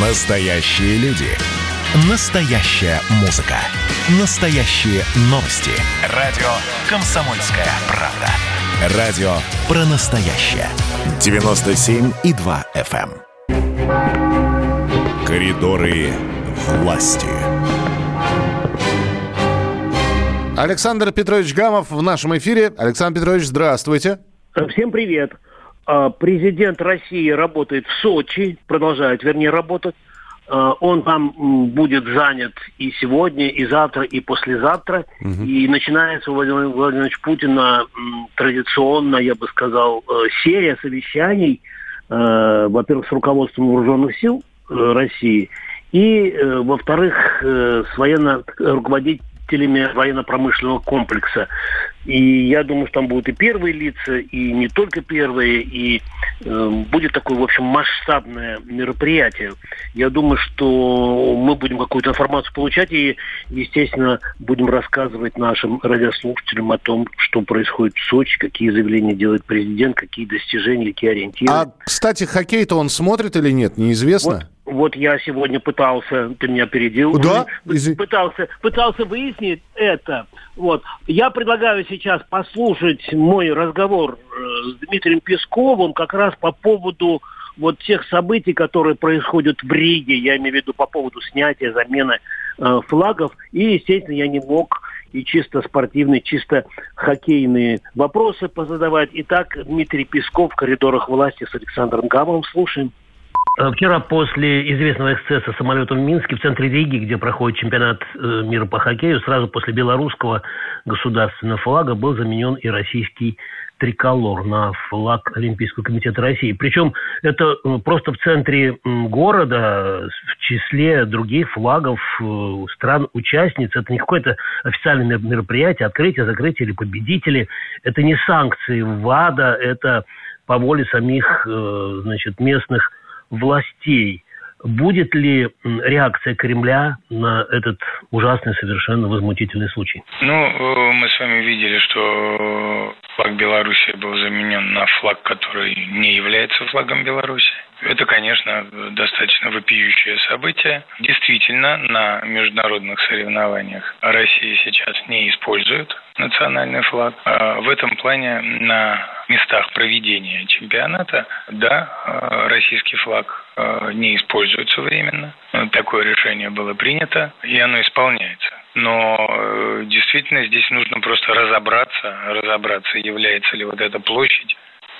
Настоящие люди. Настоящая музыка. Настоящие новости. Радио «Комсомольская правда». Радио про настоящее. 97,2 FM. эм. Коридоры власти. Александр Петрович Гамов в нашем эфире. Александр Петрович, здравствуйте. Всем привет. А, Президент России работает в Сочи, продолжает, вернее, работать. А, Он там будет занят и сегодня, и завтра, и послезавтра. И начинается у Владимира Владимировича Путина традиционно, я бы сказал, э, серия совещаний, э, во-первых, с руководством вооруженных сил э, России, и, во-вторых, с военно руководителями военно-промышленного комплекса. И я думаю, что там будут и первые лица, и не только первые, и э, будет такое, в общем, масштабное мероприятие. Я думаю, что мы будем какую-то информацию получать и, естественно, будем рассказывать нашим радиослушателям о том, что происходит в Сочи, какие заявления делает президент, какие достижения, какие ориентиры. А, кстати, хоккей-то он смотрит или нет, неизвестно? Вот, вот я сегодня пытался, ты меня опередил, Да? Пытался, пытался выяснить это. Вот. Я предлагаю сейчас послушать мой разговор э, с Дмитрием Песковым как раз по поводу вот тех событий, которые происходят в Риге, я имею в виду по поводу снятия, замены э, флагов. И, естественно, я не мог и чисто спортивные, чисто хоккейные вопросы позадавать. Итак, Дмитрий Песков в коридорах власти с Александром Гамовым. Слушаем. Э, Вчера после известного эксцесса самолетом в Минске, в центре Риги, где проходит чемпионат э, мира по хоккею, сразу после белорусского государственного флага был заменен и российский триколор на флаг Олимпийского комитета России. Причем это э, просто в центре города, в числе других флагов стран-участниц. Это не какое-то официальное мер- мероприятие, открытие, закрытие или победители. Это не санкции ВАДА, это по воле самих значит, местных властей. Будет ли реакция Кремля на этот ужасный, совершенно возмутительный случай? Ну, э, мы с вами видели, что флаг Беларуси был заменен на флаг, который не является флагом Беларуси. Это, конечно, достаточно вопиющее событие. Действительно, на международных соревнованиях Россия сейчас не использует национальный флаг. А В этом плане на местах проведения чемпионата, да, э, российский флаг не используется временно. Э, Такое решение было принято, и оно исполняется. Но э, действительно здесь нужно просто разобраться, разобраться, является ли вот эта площадь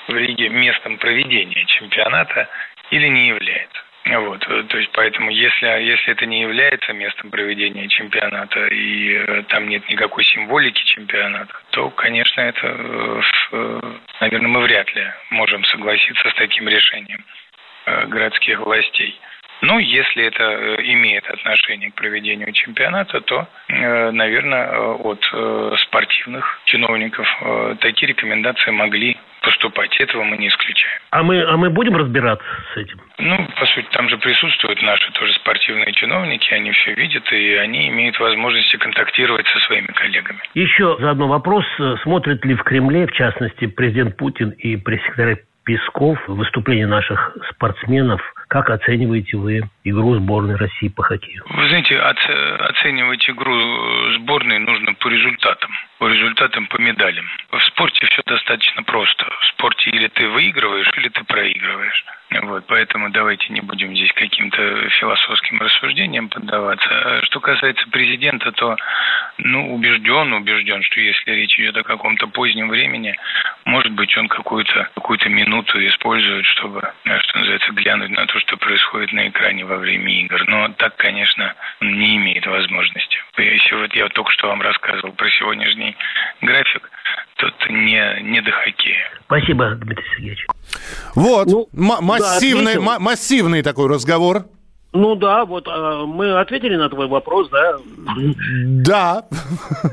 в Риге местом проведения чемпионата или не является. Вот, э, то есть поэтому, если, если это не является местом проведения чемпионата и э, там нет никакой символики чемпионата, то, конечно, это, э, э, наверное, мы вряд ли можем согласиться с таким решением э, городских властей. Ну, если это э, имеет отношение к проведению чемпионата, то, э, наверное, э, от э, спортивных чиновников э, такие рекомендации могли поступать. Этого мы не исключаем. А мы, а мы будем разбираться с этим? Ну, по сути, там же присутствуют наши тоже спортивные чиновники, они все видят, и они имеют возможности контактировать со своими коллегами. Еще заодно вопрос, э, смотрит ли в Кремле, в частности, президент Путин и пресс-секретарь Песков выступления наших спортсменов. Как оцениваете вы игру сборной России по хоккею? Вы знаете, оце- оценивать игру э, сборной нужно по результатам. По результатам, по медалям. В спорте все достаточно просто. В спорте или ты выигрываешь, или ты проигрываешь. Вот, поэтому давайте не будем здесь каким-то философским рассуждениям поддаваться. А Что касается президента, то ну, убежден, убежден, что если речь идет о каком-то позднем времени, может быть, он какую-то какую минуту использует, чтобы, называется, глянуть на то, что происходит на экране во время игр. Но так, конечно, он не имеет возможности. Если вот я только что вам рассказывал про сегодняшний график, тут не, не до хоккея. Спасибо, Дмитрий Сергеевич. Вот, Ну, м- да, массивный, ответил. ма- массивный такой разговор. Ну да, вот э, мы ответили на твой вопрос, да. Да.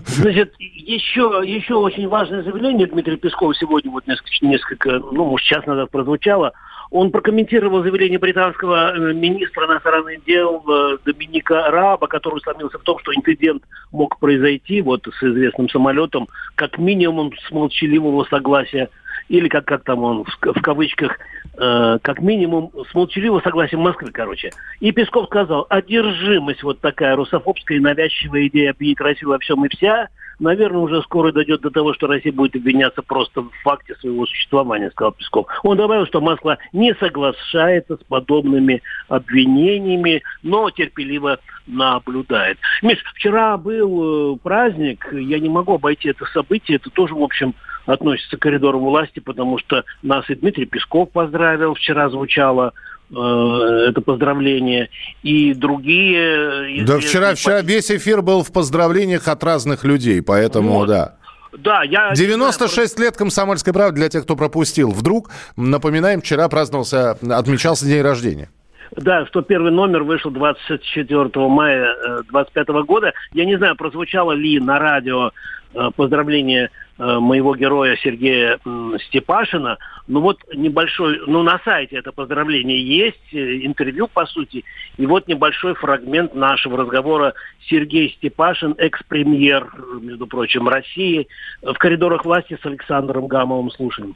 Значит, еще, еще очень важное заявление Дмитрия Пескова сегодня, вот несколько, несколько, ну, может, час назад прозвучало. Он прокомментировал заявление британского э, министра иностранных дел э, Доминика Раба, который усомнился в том, что инцидент мог произойти вот с известным самолетом, как минимум с молчаливого согласия или как, как там он в, в кавычках, э, как минимум с молчаливого согласия Москвы, короче. И Песков сказал, одержимость вот такая русофобская и навязчивая идея объединить Россию во всем и вся – наверное, уже скоро дойдет до того, что Россия будет обвиняться просто в факте своего существования, сказал Песков. Он добавил, что Москва не соглашается с подобными обвинениями, но терпеливо наблюдает. Миш, вчера был э, праздник, я не могу обойти это событие, это тоже, в общем, относится к коридору власти, потому что нас и Дмитрий Песков поздравил, вчера звучало это поздравление. И другие... Да вчера, вчера весь эфир был в поздравлениях от разных людей, поэтому вот. да. Да, я... 96 лет комсомольской правды для тех, кто пропустил. Вдруг, напоминаем, вчера праздновался, отмечался день рождения. Да, что первый номер вышел 24 мая 25 э, года. Я не знаю, прозвучало ли на радио э, поздравление Э, моего героя Сергея Степашина. Ну вот небольшой, ну на сайте это поздравление есть, э, интервью по сути. И вот небольшой фрагмент нашего разговора. Сергей Степашин, экс-премьер, между прочим, России, в коридорах власти с Александром Гамовым. Слушаем.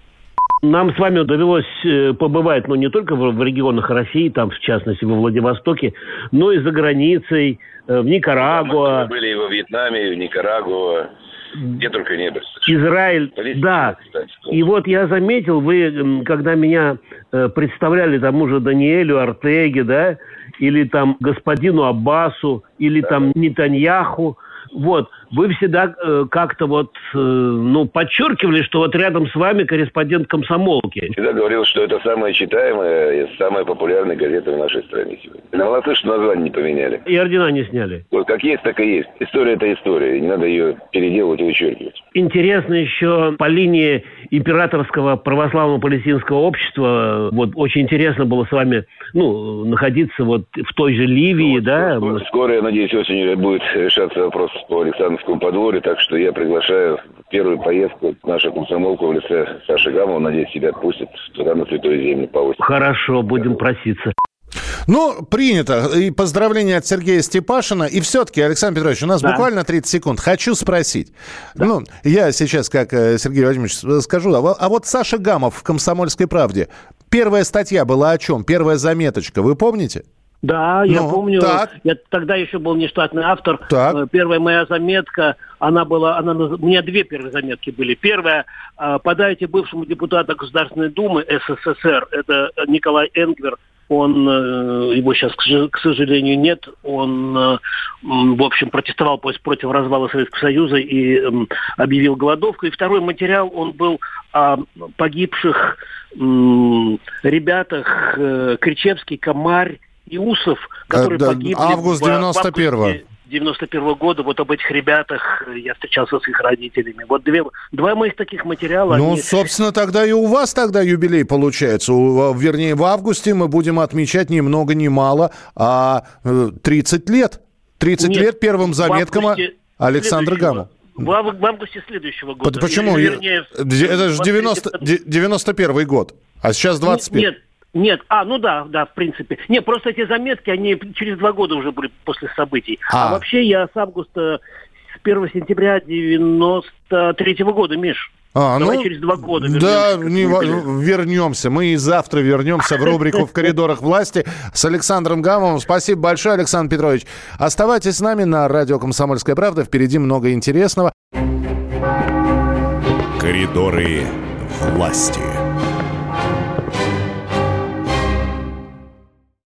Нам с вами довелось э, побывать, ну, не только в, в регионах России, там, в частности, во Владивостоке, но и за границей, в Никарагуа. Мы были и во Вьетнаме, и в Никарагуа, где только не был. Израиль, да. И вот я заметил, вы, когда меня э, представляли тому же Даниэлю Артеге, да, или там господину Аббасу, или да. там Нетаньяху, вот, вы всегда э, как-то вот, э, ну, подчеркивали, что вот рядом с вами корреспондент комсомолки. Всегда говорил, что это самая читаемая и самая популярная газета в нашей стране сегодня. Молодцы, что название не поменяли. И ордена не сняли. Вот как есть, так и есть. История – это история. Не надо ее переделывать и вычеркивать. Интересно еще по линии императорского православного палестинского общества. Вот очень интересно было с вами ну, находиться вот в той же Ливии, ну, да? Скоро, скоро, я надеюсь, осенью будет решаться вопрос по Александровскому подворью, так что я приглашаю в первую поездку нашу комсомолку в лице Саши Гамова. Надеюсь, тебя отпустят туда, на Святой Землю, по осени. Хорошо, будем проситься. Ну, принято. И поздравления от Сергея Степашина. И все-таки, Александр Петрович, у нас да. буквально 30 секунд. Хочу спросить. Да. Ну, я сейчас, как э, Сергей Владимирович, скажу. А, а вот Саша Гамов в «Комсомольской правде». Первая статья была о чем? Первая заметочка. Вы помните? Да, я ну, помню. Так. Я тогда еще был нештатный автор. Так. Э, первая моя заметка, она была, она, у меня две первые заметки были. Первая, э, подайте бывшему депутату Государственной Думы СССР, это Николай Энгвер, он, э, его сейчас, к сожалению, нет. Он, в общем, протестовал против развала Советского Союза и объявил голодовку. И второй материал, он был о погибших ребятах Кричевский, Комарь, Иусов, которые а, да, погибли август 91-го. 91 года, вот об этих ребятах э, я встречался с их родителями. Вот две, два моих таких материала. Ну, они... собственно, тогда и у вас тогда юбилей получается. У, вернее, в августе мы будем отмечать ни много ни мало, а 30 э, лет. 30 Нет, лет первым заметкам Александра Гамова. В, в августе следующего года. Почему? Или, вернее, это же 90, 91 год, а сейчас 21. Нет, нет а, ну да, да, в принципе. Нет, просто эти заметки, они через два года уже были после событий. А, а вообще я с августа, с 1 сентября 93 -го года, Миш. А, Давай ну, через два года вернемся. Да, не, вернемся. Мы и завтра вернемся в рубрику «В коридорах власти» с Александром Гамовым. Спасибо большое, Александр Петрович. Оставайтесь с нами на радио «Комсомольская правда». Впереди много интересного. Коридоры власти.